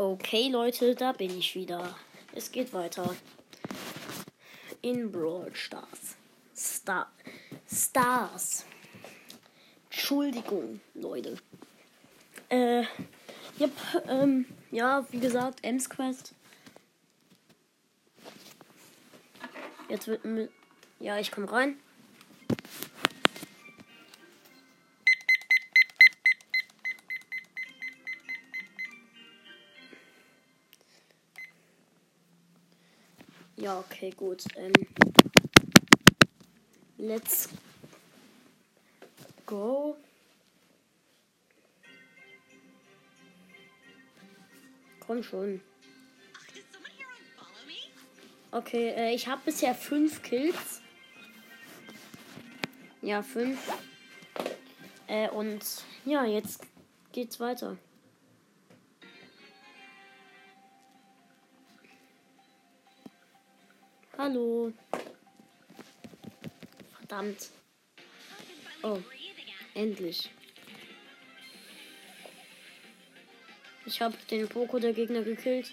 Okay, Leute, da bin ich wieder. Es geht weiter. In Brawl Stars. Star Stars. Entschuldigung, Leute. Äh, yep, ähm, ja, wie gesagt, Ems Quest. Jetzt wird. Ja, ich komme rein. Ja, okay, gut. Ähm, let's go. Komm schon. Okay, äh, ich habe bisher fünf Kills. Ja, fünf. Äh, und ja, jetzt geht's weiter. Hallo. Verdammt. Oh, endlich. Ich habe den Poko der Gegner gekillt.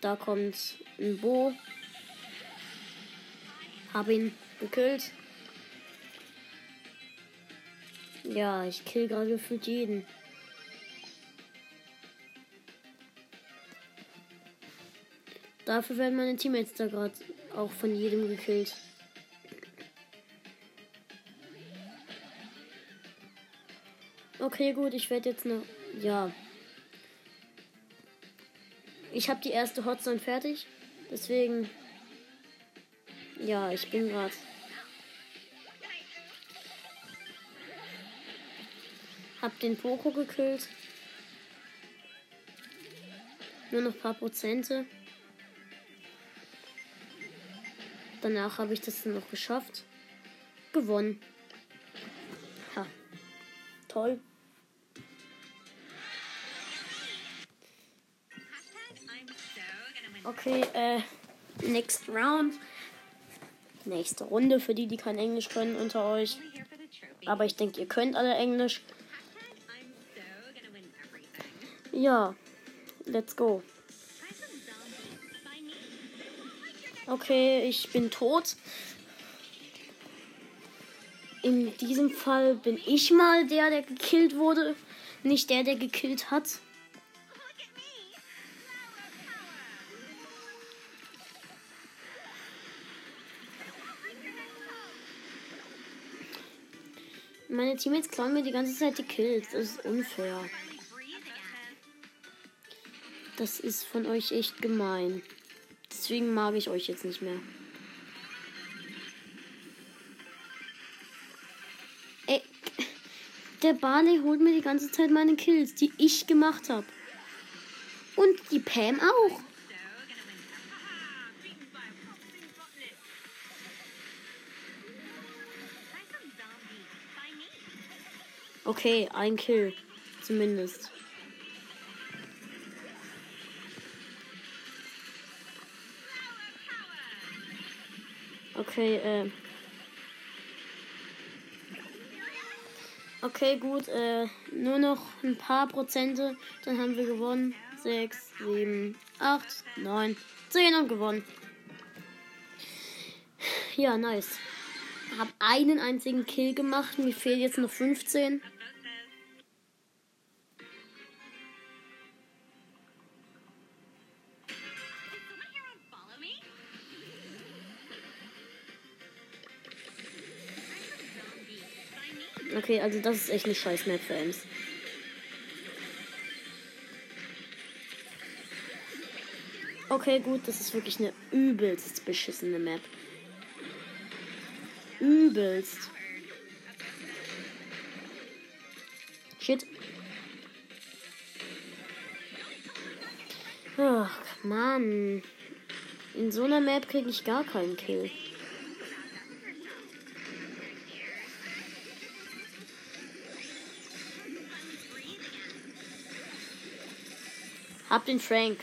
Da kommt ein Bo. Hab ihn gekillt. Ja, ich kill gerade gefühlt jeden. Dafür werden meine Teammates da gerade auch von jedem gekillt. Okay, gut, ich werde jetzt noch. Ja. Ich habe die erste Hotzone fertig. Deswegen. Ja, ich bin gerade. Hab den Poco gekillt. Nur noch ein paar Prozente. Danach habe ich das dann noch geschafft. Gewonnen. Ha. Toll. Okay, äh, next round. Nächste Runde für die, die kein Englisch können unter euch. Aber ich denke, ihr könnt alle Englisch. Ja, let's go. Okay, ich bin tot. In diesem Fall bin ich mal der, der gekillt wurde, nicht der, der gekillt hat. Meine Teammates klauen mir die ganze Zeit die Kills. Das ist unfair. Das ist von euch echt gemein. Deswegen mag ich euch jetzt nicht mehr. Ey, der Barley holt mir die ganze Zeit meine Kills, die ich gemacht habe. Und die Pam auch. Okay, ein Kill. Zumindest. Okay, äh. Okay, gut, äh, nur noch ein paar Prozente, dann haben wir gewonnen. 6, 7, 8, 9, 10 und gewonnen. Ja, nice. Hab einen einzigen Kill gemacht, mir fehlen jetzt noch 15. Okay, also das ist echt eine scheiß Map für Ems. Okay, gut, das ist wirklich eine übelst beschissene Map. Übelst. Shit. Ach, Mann. In so einer Map kriege ich gar keinen Kill. Hab den Frank.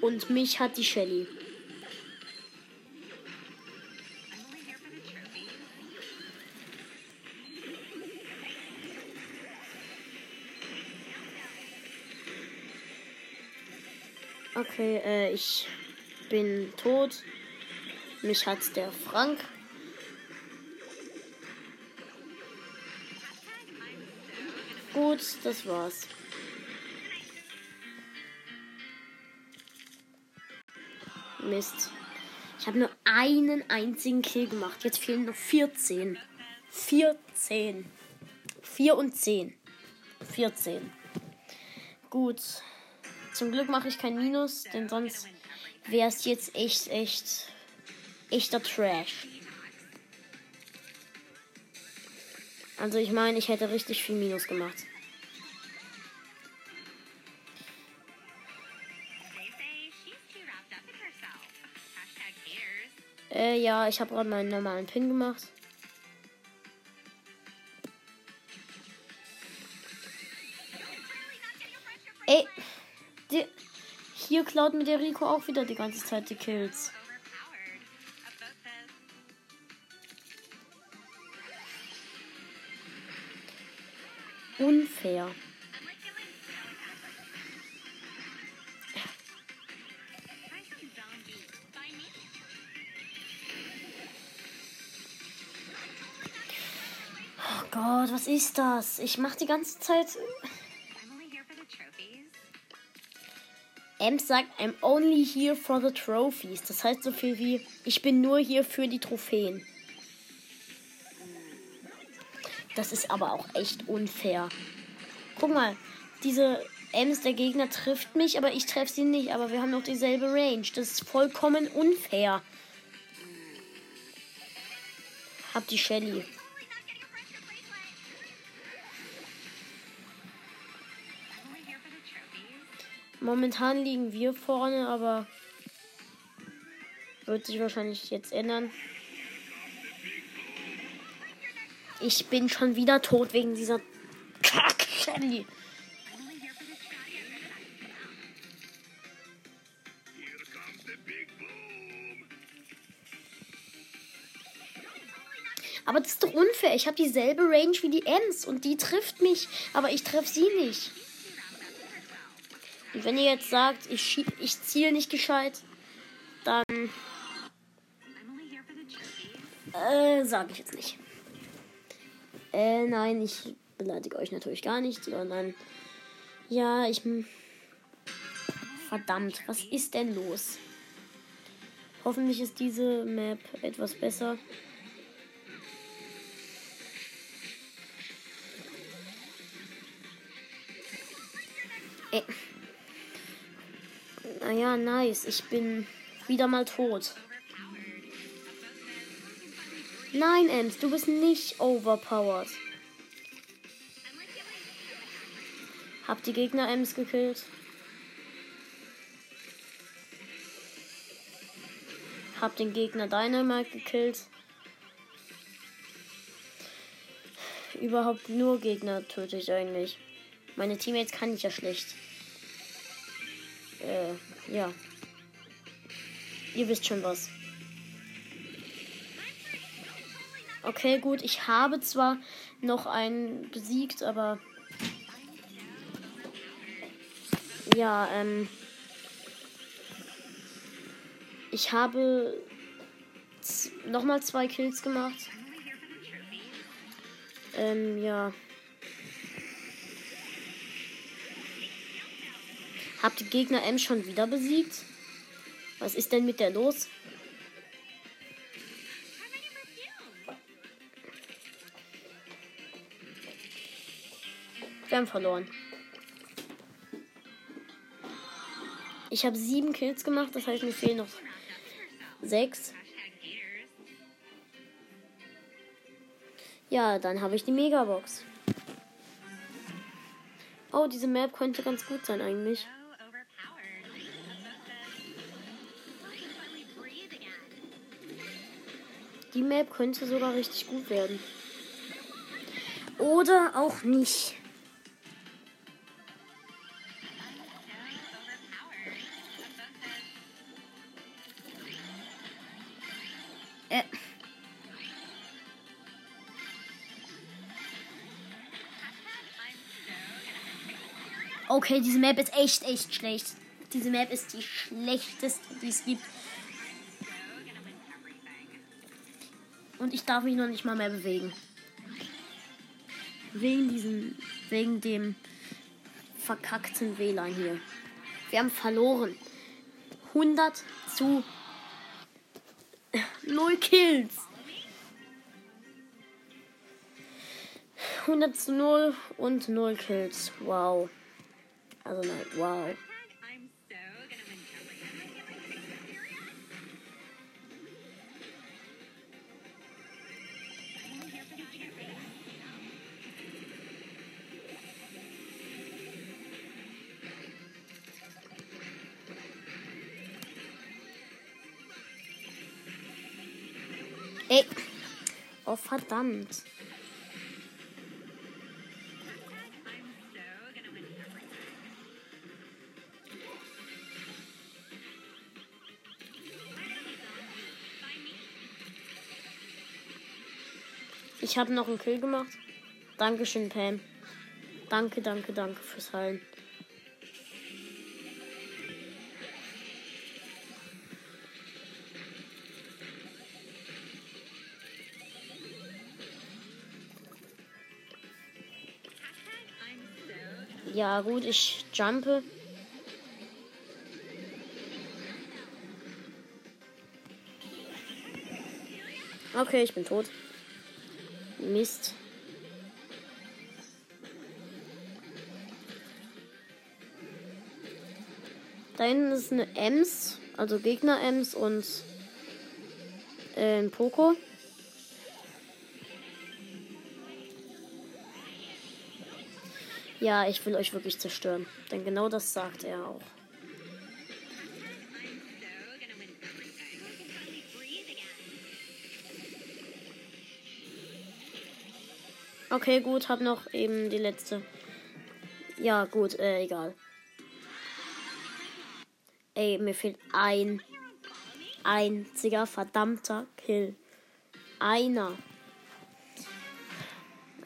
Und mich hat die Shelly. Okay, äh, ich bin tot. Mich hat der Frank. Gut, das war's. Mist. Ich habe nur einen einzigen Kill gemacht. Jetzt fehlen noch 14. 14. 4 und 10. 14. Gut. Zum Glück mache ich kein Minus, denn sonst wäre es jetzt echt, echt, echter Trash. Also ich meine, ich hätte richtig viel Minus gemacht. Äh, ja, ich habe gerade meinen normalen Pin gemacht. Ey, die, hier klaut mir der Rico auch wieder die ganze Zeit die Kills. Unfair. Gott, was ist das? Ich mach die ganze Zeit. Ems sagt, I'm only here for the trophies. Das heißt so viel wie, ich bin nur hier für die Trophäen. Das ist aber auch echt unfair. Guck mal, diese Ems, der Gegner trifft mich, aber ich treffe sie nicht. Aber wir haben noch dieselbe Range. Das ist vollkommen unfair. Hab die Shelly. Momentan liegen wir vorne, aber wird sich wahrscheinlich jetzt ändern. Ich bin schon wieder tot wegen dieser Kack Shelly. Aber das ist doch unfair. Ich habe dieselbe Range wie die Ems und die trifft mich, aber ich treffe sie nicht. Und wenn ihr jetzt sagt, ich, ich ziele nicht gescheit, dann äh, sage ich jetzt nicht. Äh, nein, ich beleidige euch natürlich gar nicht, sondern ja, ich. Verdammt, was ist denn los? Hoffentlich ist diese Map etwas besser. Naja, nice. Ich bin wieder mal tot. Nein, Ems, du bist nicht overpowered. Hab die Gegner Ems gekillt. Hab den Gegner Dynamite gekillt. Überhaupt nur Gegner töte ich eigentlich. Meine Teammates kann ich ja schlecht. Äh, ja. Ihr wisst schon was. Okay, gut. Ich habe zwar noch einen besiegt, aber. Ja, ähm. Ich habe nochmal zwei Kills gemacht. Ähm, ja. Hab die Gegner M schon wieder besiegt? Was ist denn mit der los? Wir haben verloren. Ich habe sieben Kills gemacht, das heißt, mir fehlen noch sechs. Ja, dann habe ich die Megabox. Oh, diese Map könnte ganz gut sein eigentlich. Die Map könnte sogar richtig gut werden. Oder auch nicht. Äh. Okay, diese Map ist echt, echt schlecht. Diese Map ist die schlechteste, die es gibt. Und ich darf mich noch nicht mal mehr bewegen. Wegen diesem, wegen dem verkackten WLAN hier. Wir haben verloren. 100 zu 0 Kills. 100 zu 0 und 0 Kills. Wow. Also nein, wow. Ey. Oh, verdammt. Ich habe noch einen Kill gemacht. Dankeschön, Pam. Danke, danke, danke fürs Heilen. Ja, gut, ich jumpe. Okay, ich bin tot. Mist. Da hinten ist eine Ems, also Gegner-Ems und äh, ein Poco. Ja, ich will euch wirklich zerstören. Denn genau das sagt er auch. Okay, gut, hab noch eben die letzte. Ja, gut, äh, egal. Ey, mir fehlt ein einziger verdammter Kill. Einer.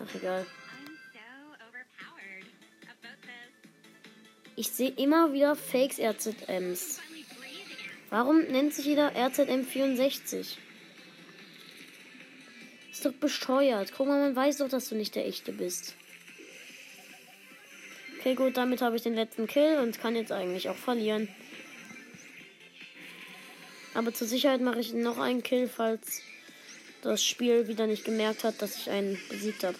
Ach, egal. Ich sehe immer wieder Fakes RZMs. Warum nennt sich jeder RZM64? Ist doch bescheuert. Guck mal, man weiß doch, dass du nicht der echte bist. Okay, gut, damit habe ich den letzten Kill und kann jetzt eigentlich auch verlieren. Aber zur Sicherheit mache ich noch einen Kill, falls das Spiel wieder nicht gemerkt hat, dass ich einen besiegt habe.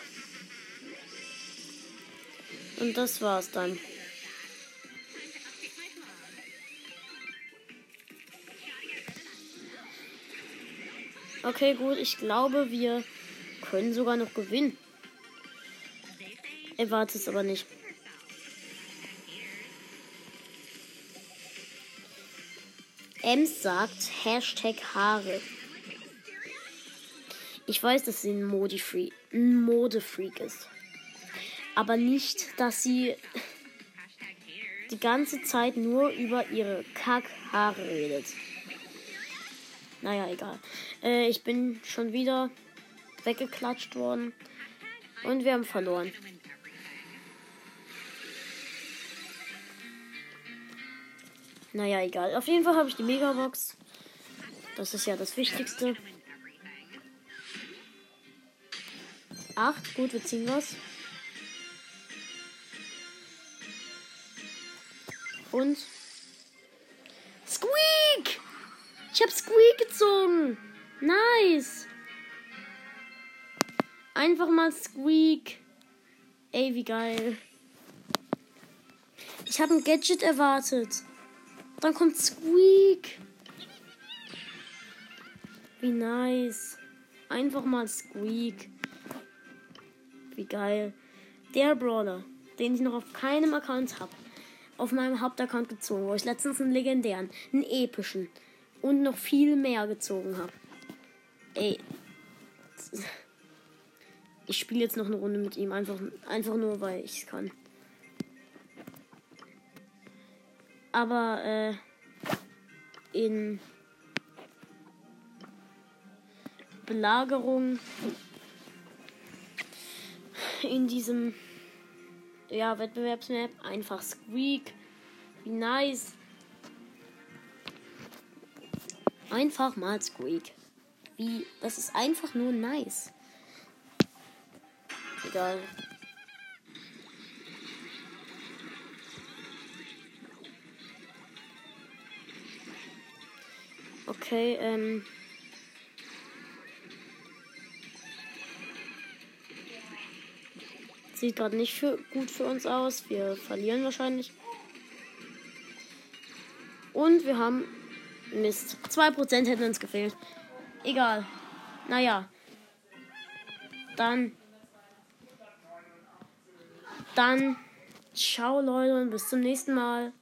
Und das war's dann. Okay, gut. Ich glaube, wir können sogar noch gewinnen. Erwarte es aber nicht. Ems sagt Hashtag Haare. Ich weiß, dass sie ein Modefreak, ein Modefreak ist. Aber nicht, dass sie die ganze Zeit nur über ihre Kackhaare redet. Naja, egal. Äh, ich bin schon wieder weggeklatscht worden. Und wir haben verloren. Naja, egal. Auf jeden Fall habe ich die Megabox. Das ist ja das Wichtigste. Acht, gut, wir ziehen was. Und Squeak! Ich habe Squeak gezogen. Nice. Einfach mal Squeak. Ey, wie geil. Ich habe ein Gadget erwartet. Dann kommt Squeak. Wie nice. Einfach mal Squeak. Wie geil. Der Brawler, den ich noch auf keinem Account habe. Auf meinem Hauptaccount gezogen, wo ich letztens einen legendären, einen epischen, und noch viel mehr gezogen habe. Ey. Ich spiele jetzt noch eine Runde mit ihm, einfach, einfach nur, weil ich es kann. Aber äh, in Belagerung in diesem ja, Wettbewerbsmap einfach Squeak. Wie nice. Einfach mal Squeak. Wie, das ist einfach nur nice. Egal. Okay, ähm. Sieht gerade nicht für, gut für uns aus. Wir verlieren wahrscheinlich. Und wir haben Mist. 2% hätten uns gefehlt. Egal. Naja. Dann. Dann. Ciao, Leute, und bis zum nächsten Mal.